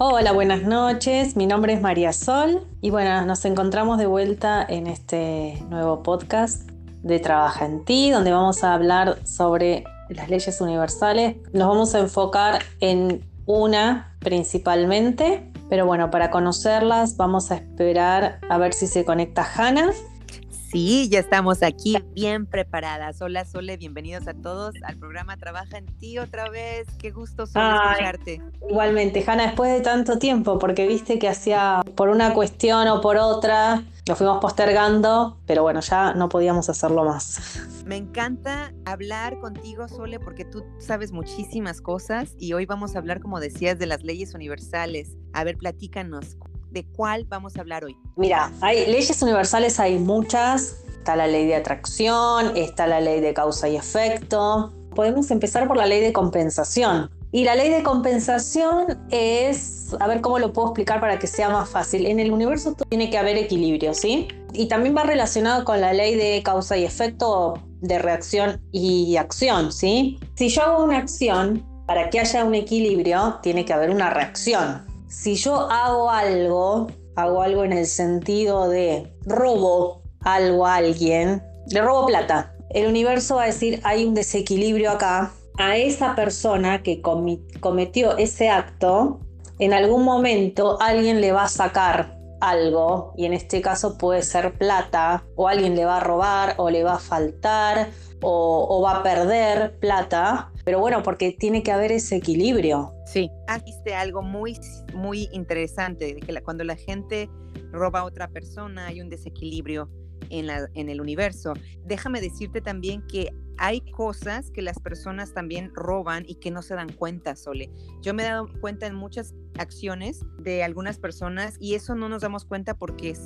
Hola, buenas noches. Mi nombre es María Sol y bueno, nos encontramos de vuelta en este nuevo podcast de Trabaja en ti, donde vamos a hablar sobre las leyes universales. Nos vamos a enfocar en una principalmente, pero bueno, para conocerlas vamos a esperar a ver si se conecta Hanna Sí, ya estamos aquí bien preparadas. Hola Sole, bienvenidos a todos al programa Trabaja en ti otra vez. Qué gusto Sole escucharte. Igualmente, Hanna, después de tanto tiempo, porque viste que hacía por una cuestión o por otra, lo fuimos postergando, pero bueno, ya no podíamos hacerlo más. Me encanta hablar contigo, Sole, porque tú sabes muchísimas cosas y hoy vamos a hablar, como decías, de las leyes universales. A ver, platícanos, ¿De cuál vamos a hablar hoy? Mira, hay leyes universales, hay muchas. Está la ley de atracción, está la ley de causa y efecto. Podemos empezar por la ley de compensación. Y la ley de compensación es, a ver cómo lo puedo explicar para que sea más fácil. En el universo tiene que haber equilibrio, ¿sí? Y también va relacionado con la ley de causa y efecto de reacción y acción, ¿sí? Si yo hago una acción, para que haya un equilibrio, tiene que haber una reacción si yo hago algo, hago algo en el sentido de robo algo a alguien, le robo plata. El universo va a decir, hay un desequilibrio acá. A esa persona que cometió ese acto, en algún momento alguien le va a sacar algo, y en este caso puede ser plata, o alguien le va a robar, o le va a faltar, o, va a perder plata, pero bueno, porque tiene que haber ese equilibrio. Sí, viste algo muy, muy interesante, de que cuando la gente roba a otra persona hay un desequilibrio en, la, en el universo. Déjame decirte también que hay cosas que las personas también roban y que no se dan cuenta, Sole. Yo me he dado cuenta en muchas acciones de algunas personas y eso no nos damos cuenta porque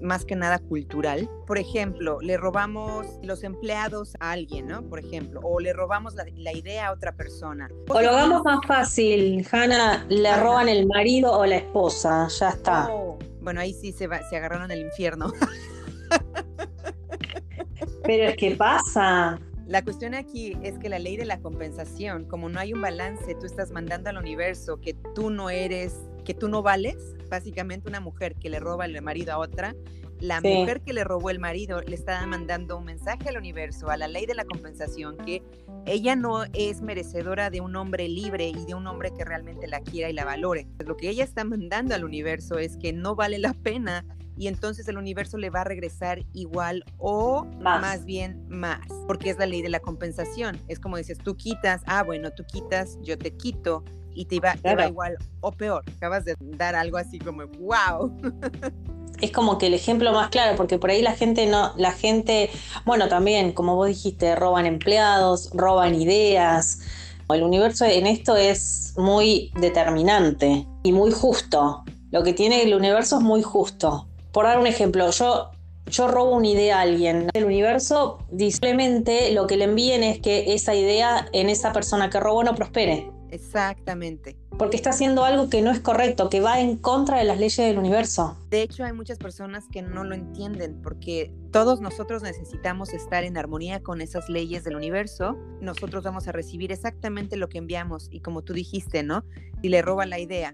es más que nada cultural. Por ejemplo, le robamos los empleados a alguien, ¿no? Por ejemplo, o le robamos la, idea a otra persona. O lo hagamos más fácil, Hanna, le roban el marido o la esposa, ya está. Oh, bueno, ahí sí se, va, se agarraron el infierno. Pero es que pasa. La cuestión aquí es que la ley de la compensación, como no hay un balance, tú estás mandando al universo que tú no eres, que tú no vales, básicamente una mujer que le roba el marido a otra, la mujer que le robó el marido le está mandando un mensaje al universo, a la ley de la compensación, que ella no es merecedora de un hombre libre y de un hombre que realmente la quiera y la valore. Lo que ella está mandando al universo es que no vale la pena y entonces el universo le va a regresar igual o más. bien más, porque es la ley de la compensación. Es como dices, tú quitas, ah, bueno, tú quitas, yo te quito y te va igual o peor. Acabas de dar algo así como, wow. es como que el ejemplo más claro, porque por ahí la gente no, la gente, bueno, también, como vos dijiste, roban empleados, roban ideas. El universo en esto es muy determinante y muy justo. Lo que tiene el universo es muy justo. Por dar un ejemplo, yo, yo robo una idea a alguien. El universo simplemente lo que le envíen es que esa idea en esa persona que robó no prospere. Exactamente. Porque está haciendo algo que no es correcto, que va en contra de las leyes del universo. De hecho, hay muchas personas que no lo entienden porque todos nosotros necesitamos estar en armonía con esas leyes del universo. Nosotros vamos a recibir exactamente lo que enviamos y como tú dijiste, ¿no? Si le roba la idea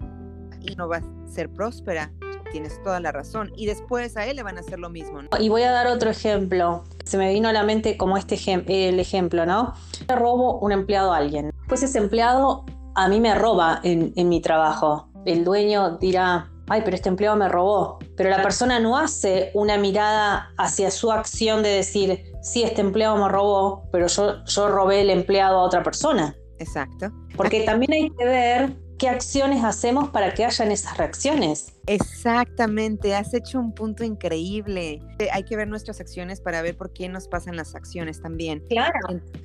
y no va a ser próspera, tienes toda la razón. Y después a él le van a hacer lo mismo. Y voy a dar otro ejemplo. Se me vino a la mente como este el ejemplo, ¿no? Le robo un empleado a alguien. Pues ese empleado a mí me roba en, en mi trabajo. El dueño dirá, ay, pero este empleado me robó. Pero la persona no hace una mirada hacia su acción de decir, sí, este empleado me robó, pero yo, yo robé el empleado a otra persona. Exacto. Porque también hay que ver qué acciones hacemos para que hayan esas reacciones. Exactamente, has hecho un punto increíble. Eh, hay que ver nuestras acciones para ver por qué nos pasan las acciones también. Claro.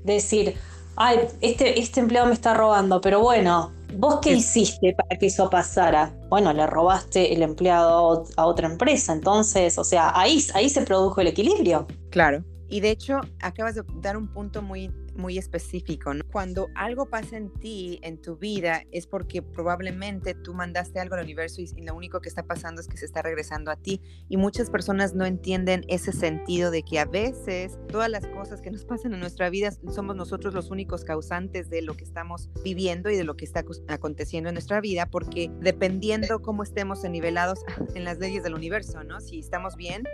Decir, ay, este, este empleado me está robando, pero bueno, ¿vos qué hiciste para que eso pasara? Bueno, le robaste el empleado a otra empresa, entonces, o sea, ahí, ahí se produjo el equilibrio. Claro. Y de hecho, acabas de dar un punto muy muy específico. ¿no? Cuando algo pasa en ti, en tu vida, es porque probablemente tú mandaste algo al universo y, y, lo único que está pasando es que se está regresando a ti. Y muchas personas no entienden ese sentido de que a veces todas las cosas que nos pasan en nuestra vida somos nosotros los únicos causantes de lo que estamos viviendo y de lo que está aconteciendo en nuestra vida, porque dependiendo cómo estemos nivelados en las leyes del universo, ¿no? Si estamos bien,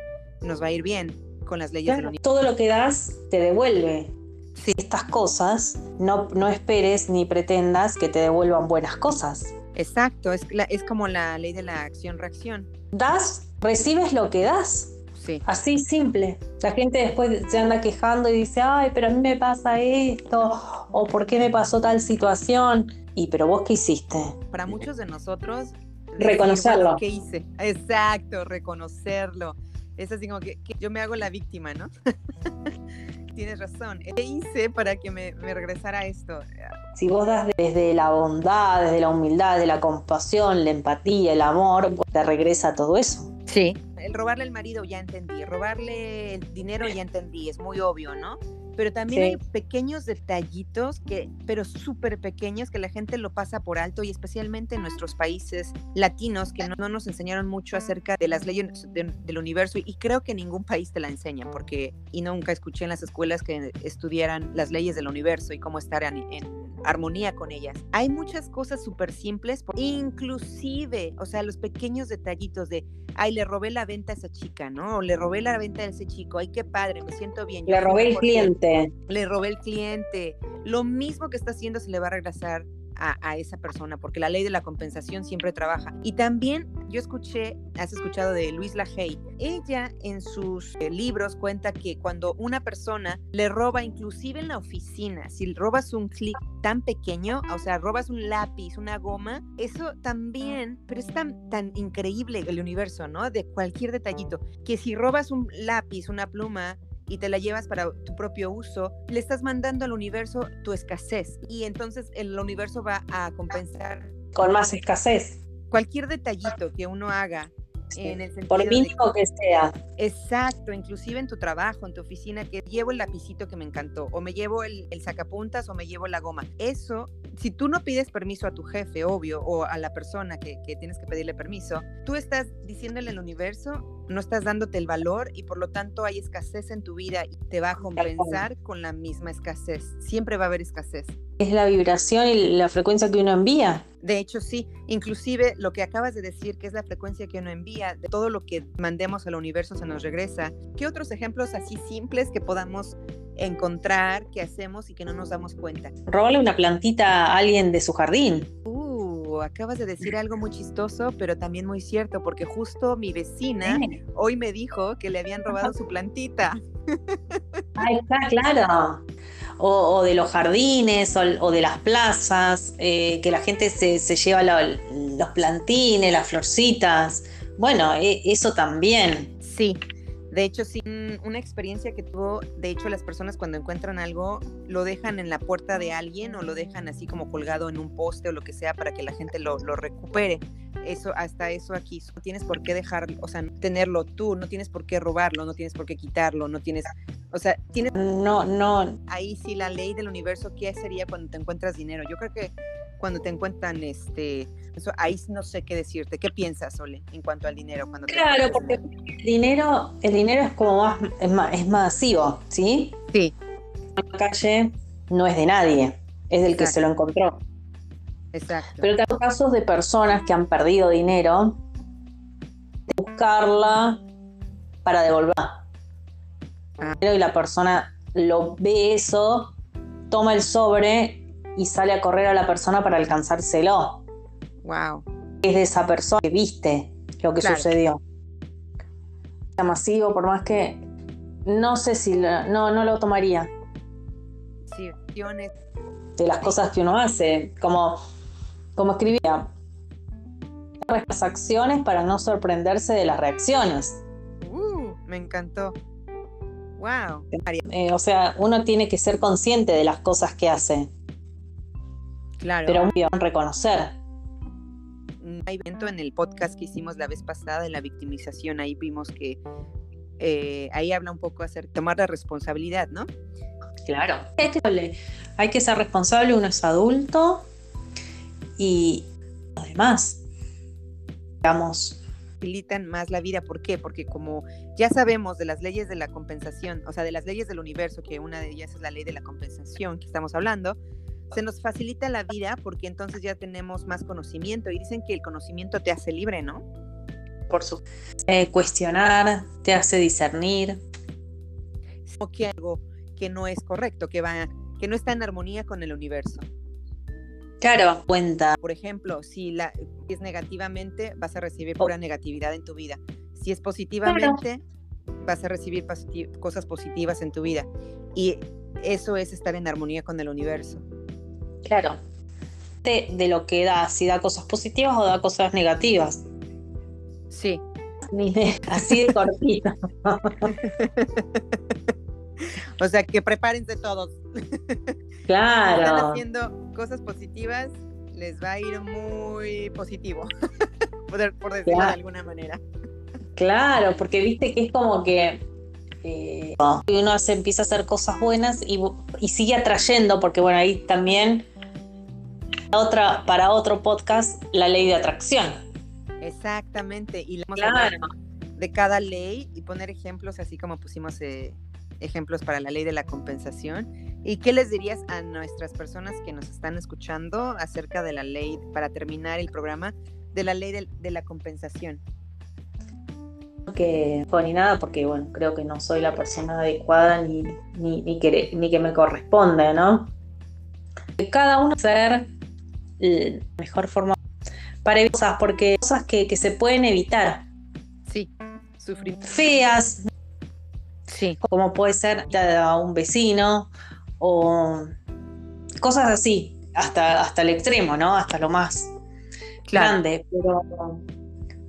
nos va a ir bien con las leyes claro, del universo. Todo lo que das te devuelve. Estas cosas, no, no esperes ni pretendas que te devuelvan buenas cosas. Exacto, es, la, es como la ley de la acción-reacción. Das, recibes lo que das. Sí. Así simple. La gente después se anda quejando y dice, ay, pero a mí me pasa esto, o por qué me pasó tal situación. Y, pero vos qué hiciste? Para muchos de nosotros, reconocerlo. ¿Qué hice? Exacto, reconocerlo. Es así como que, que yo me hago la víctima, ¿no? Tienes razón. ¿Qué hice para que me, me, regresara esto? Si vos das desde la bondad, desde la humildad, desde la compasión, la empatía, el amor, te regresa todo eso. Sí. El robarle al marido ya entendí, robarle el dinero ya entendí, es muy obvio, ¿no? Pero también sí. hay pequeños detallitos que, pero súper pequeños que la gente lo pasa por alto y especialmente en nuestros países latinos que no, no nos enseñaron mucho acerca de las leyes de, del universo y creo que ningún país te la enseña porque y nunca escuché en las escuelas que estudiaran las leyes del universo y cómo estar en, en armonía con ellas. Hay muchas cosas súper simples, inclusive, o sea, los pequeños detallitos de, ay, le robé la venta a esa chica, ¿no? O le robé la venta a ese chico, ay, qué padre, me siento bien. Le robé el cliente. Le robé el cliente. Lo mismo que está haciendo se le va a regresar a, esa persona, porque la ley de la compensación siempre trabaja. Y también yo escuché, has escuchado de Luis Lajey, ella en sus eh, libros cuenta que cuando una persona le roba, inclusive en la oficina, si robas un clic tan pequeño, o sea, robas un lápiz, una goma, eso también, pero es tan, tan increíble el universo, ¿no? De cualquier detallito, que si robas un lápiz, una pluma, y te la llevas para tu propio uso, le estás mandando al universo tu escasez y entonces el universo va a compensar con más escasez. Cualquier detallito que uno haga Sí, en el sentido por mínimo de, que sea. Exacto, inclusive en tu trabajo, en tu oficina, que llevo el lapicito que me encantó, o me llevo el, el, sacapuntas o me llevo la goma. Eso, si tú no pides permiso a tu jefe, obvio, o a la persona que, que tienes que pedirle permiso, tú estás diciéndole al universo, no estás dándote el valor y por lo tanto hay escasez en tu vida y te va a compensar con la misma escasez. Siempre va a haber escasez. Es la vibración y la frecuencia que uno envía. De hecho, sí. Inclusive lo que acabas de decir, que es la frecuencia que uno envía, de todo lo que mandemos al universo se nos regresa. ¿Qué otros ejemplos así simples que podamos encontrar, que hacemos y que no nos damos cuenta? Róbale una plantita a alguien de su jardín. Uh, acabas de decir algo muy chistoso, pero también muy cierto, porque justo mi vecina sí. hoy me dijo que le habían robado su plantita. Ahí está, claro. O, de los jardines o, de las plazas, eh, que la gente se, se lleva lo, los plantines, las florcitas. Bueno, e, eso también. Sí, de hecho, sí, una experiencia que tuvo, de hecho, las personas cuando encuentran algo, lo dejan en la puerta de alguien o lo dejan así como colgado en un poste o lo que sea para que la gente lo, lo recupere. Eso, hasta eso aquí, no tienes por qué dejar, o sea, tenerlo tú, no tienes por qué robarlo, no tienes por qué quitarlo, no tienes, o sea, tienes... No, no. Ahí sí, la ley del universo, ¿qué sería cuando te encuentras dinero? Yo creo que cuando te encuentran, este, eso, ahí no sé qué decirte. ¿Qué piensas, Ole, en cuanto al dinero? Cuando claro, porque el dinero, el dinero es como más, es más, es masivo, ¿sí? Sí. La calle no es de nadie, es del Exacto. que se lo encontró. Exacto. Pero tengo casos de personas que han perdido dinero, de buscarla para devolver. Y la persona lo ve eso, toma el sobre y sale a correr a la persona para alcanzárselo. Wow. Es de esa persona que viste lo que claro. sucedió. Masivo, por más que no sé si lo, no, no lo tomaría. Sí, de las cosas que uno hace, como, como escribía, las acciones para no sorprenderse de las reacciones. Uh, me encantó. Wow. Eh, o sea, uno tiene que ser consciente de las cosas que hace. Claro. Pero un reconocer. Hay evento en el podcast que hicimos la vez pasada de la victimización, ahí vimos que eh, ahí habla un poco acerca de tomar la responsabilidad, ¿no? Claro. Hay que ser responsable, uno es adulto y además, digamos, facilitan más la vida. ¿Por qué? Porque como ya sabemos de las leyes de la compensación, o sea, de las leyes del universo, que una de ellas es la ley de la compensación que estamos hablando, se nos facilita la vida porque entonces ya tenemos más conocimiento y dicen que el conocimiento te hace libre, ¿no? Por su eh, cuestionar, te hace discernir. O que algo que no es correcto, que va, que no está en armonía con el universo. Claro, cuenta. Por ejemplo, si la es negativamente, vas a recibir pura negatividad en tu vida. Si es positivamente, vas a recibir cosas positivas en tu vida. Y eso es estar en armonía con el universo. Claro. De, de lo que da, si da cosas positivas o da cosas negativas. Sí. Así de cortito. o sea, que prepárense todos. Claro. Están haciendo cosas positivas, les va a ir muy positivo, por, decirlo de alguna manera. Claro, porque viste que es como que eh, uno se empieza a hacer cosas buenas y, sigue atrayendo, porque bueno, ahí también otra, para otro podcast, la ley de atracción. Exactamente, y claro. de cada ley y poner ejemplos así como pusimos eh, ejemplos para la ley de la compensación. ¿Y qué les dirías a nuestras personas que nos están escuchando acerca de la ley, para terminar el programa, de la ley de, la compensación? Que ni nada, porque bueno, creo que no soy la persona adecuada ni, ni, que, ni que me corresponde, ¿no? Cada uno ser la mejor forma para evitar cosas, porque cosas que, que se pueden evitar. Sí, sufrir. Feas, como puede ser a un vecino o cosas así, hasta, hasta el extremo, ¿no? Hasta lo más grande. Pero,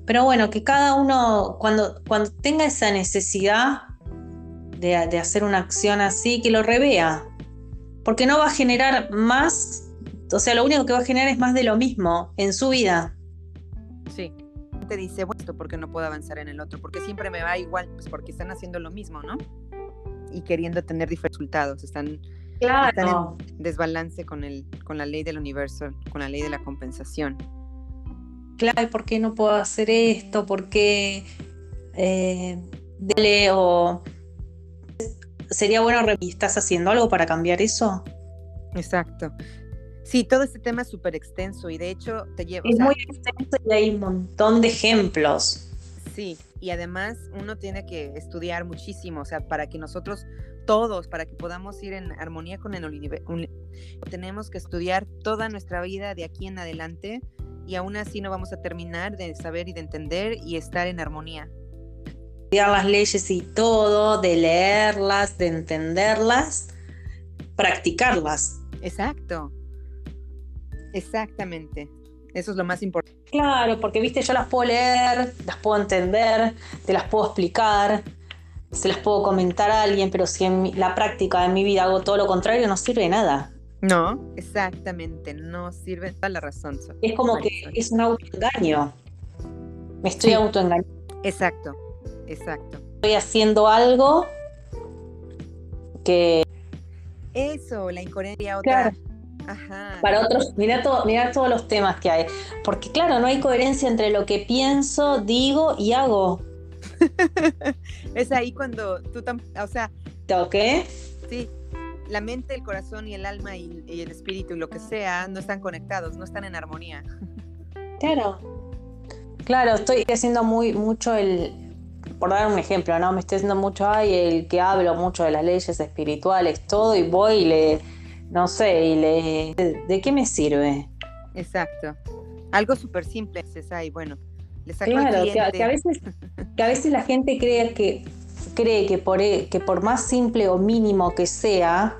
pero bueno, que cada uno, cuando, cuando tenga esa necesidad de, hacer una acción así, que lo revea. Porque no va a generar más, o sea, lo único que va a generar es más de lo mismo en su vida. Sí te dice, bueno, ¿por qué no puedo avanzar en el otro? Porque siempre me va igual, pues porque están haciendo lo mismo, ¿no? Y queriendo tener diferentes resultados, están, claro. en desbalance con, el, con la ley del universo, con la ley de la compensación. Claro, ¿por qué no puedo hacer esto? ¿Por qué eh, dele o sería bueno ¿estás haciendo algo para cambiar eso? Exacto. Sí, todo este tema es súper extenso y de hecho te lleva... Es muy extenso y hay un montón de ejemplos. Sí, y además uno tiene que estudiar muchísimo, o sea, para que nosotros todos, para que podamos ir en armonía con el universo, tenemos que estudiar toda nuestra vida de aquí en adelante y aún así no vamos a terminar de saber y de entender y estar en armonía. Estudiar las leyes y todo, de leerlas, de entenderlas, practicarlas. Exacto. Exactamente. Eso es lo más importante. Claro, porque viste, yo las puedo leer, las puedo entender, te las puedo explicar, se las puedo comentar a alguien, pero si en la práctica de mi vida hago todo lo contrario, no sirve de nada. No, exactamente, no sirve toda la razón. Es como que es un autoengaño. Me estoy autoengañando. Exacto, exacto. Estoy haciendo algo que. Eso, la incoherencia otra. Para otros, mira, todo, mira todos los temas que hay. Porque claro, no hay coherencia entre lo que pienso, digo y hago. es ahí cuando tú, o sea... ¿Qué? Sí, la mente, el corazón y el alma y, el espíritu y lo que sea no están conectados, no están en armonía. Claro. Claro, estoy haciendo muy mucho el, por dar un ejemplo, ¿no? Me estoy haciendo mucho, ay, el que hablo mucho de las leyes espirituales, todo, y voy y le no sé, y le, ¿de qué me sirve? Exacto. Algo súper simple es y bueno, le claro, que, a veces, que a veces la gente cree que, cree que por, e, que por más simple o mínimo que sea,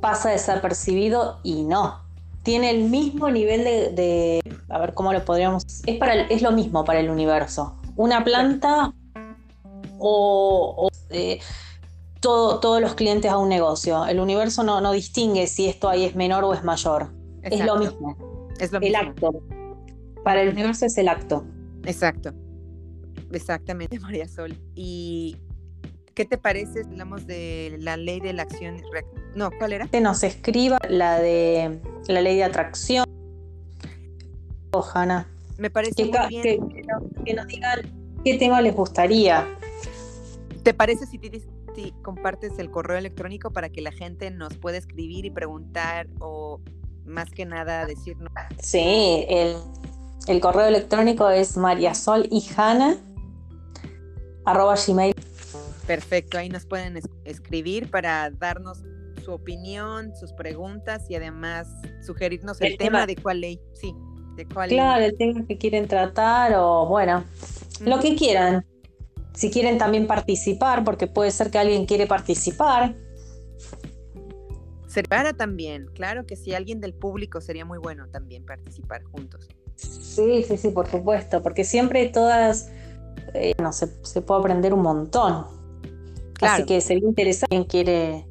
pasa desapercibido y no. Tiene el mismo nivel de, a ver cómo lo podríamos, es, para es lo mismo para el universo. Una planta o, eh, todos los clientes a un negocio. El universo no, no distingue si esto ahí es menor o es mayor. Es lo mismo. Es lo el acto. Para el universo es el acto. Exacto. Exactamente, María Sol. Y ¿Qué te parece? Hablamos de la ley de la acción. No, ¿cuál era? Que nos escriba la de la ley de atracción. Ojana. Me parece muy bien. Que, nos digan qué tema les gustaría. ¿Te parece si, si compartes el correo electrónico para que la gente nos pueda escribir y preguntar o más que nada decirnos? Sí, el, el correo electrónico es mariasolhijana arroba gmail Perfecto, ahí nos pueden escribir para darnos su opinión, sus preguntas y además sugerirnos el, tema, de cuál ley, sí, de cuál Claro, el tema que quieren tratar o bueno, lo que quieran. Si quieren también participar, porque puede ser que alguien quiere participar. Se para también, claro que si alguien del público sería muy bueno también participar juntos. Sí, sí, sí, por supuesto, porque siempre todas, eh, no se, se puede aprender un montón. Así que sería interesante quien quiere,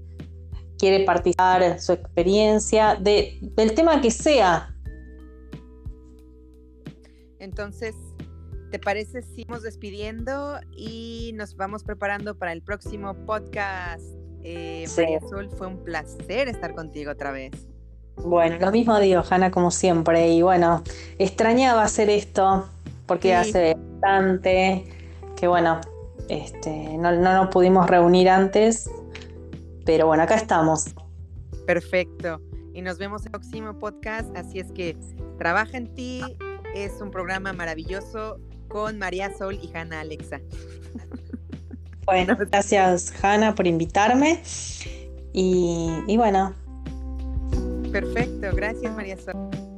quiere participar, su experiencia, de, del tema que sea. Entonces, ¿te parece si vamos despidiendo y nos vamos preparando para el próximo podcast? Eh, María Azul, fue un placer estar contigo otra vez. Bueno, lo mismo digo, Hanna, como siempre. Y bueno, extrañaba hacer esto porque hace bastante que bueno, este, no, nos pudimos reunir antes, pero bueno, acá estamos. Perfecto. Y nos vemos en el próximo podcast. Así es que Trabaja en ti es un programa maravilloso con María Sol y Hanna Alexa. Bueno, gracias Hanna por invitarme. Y, y bueno. Perfecto, gracias María Sol.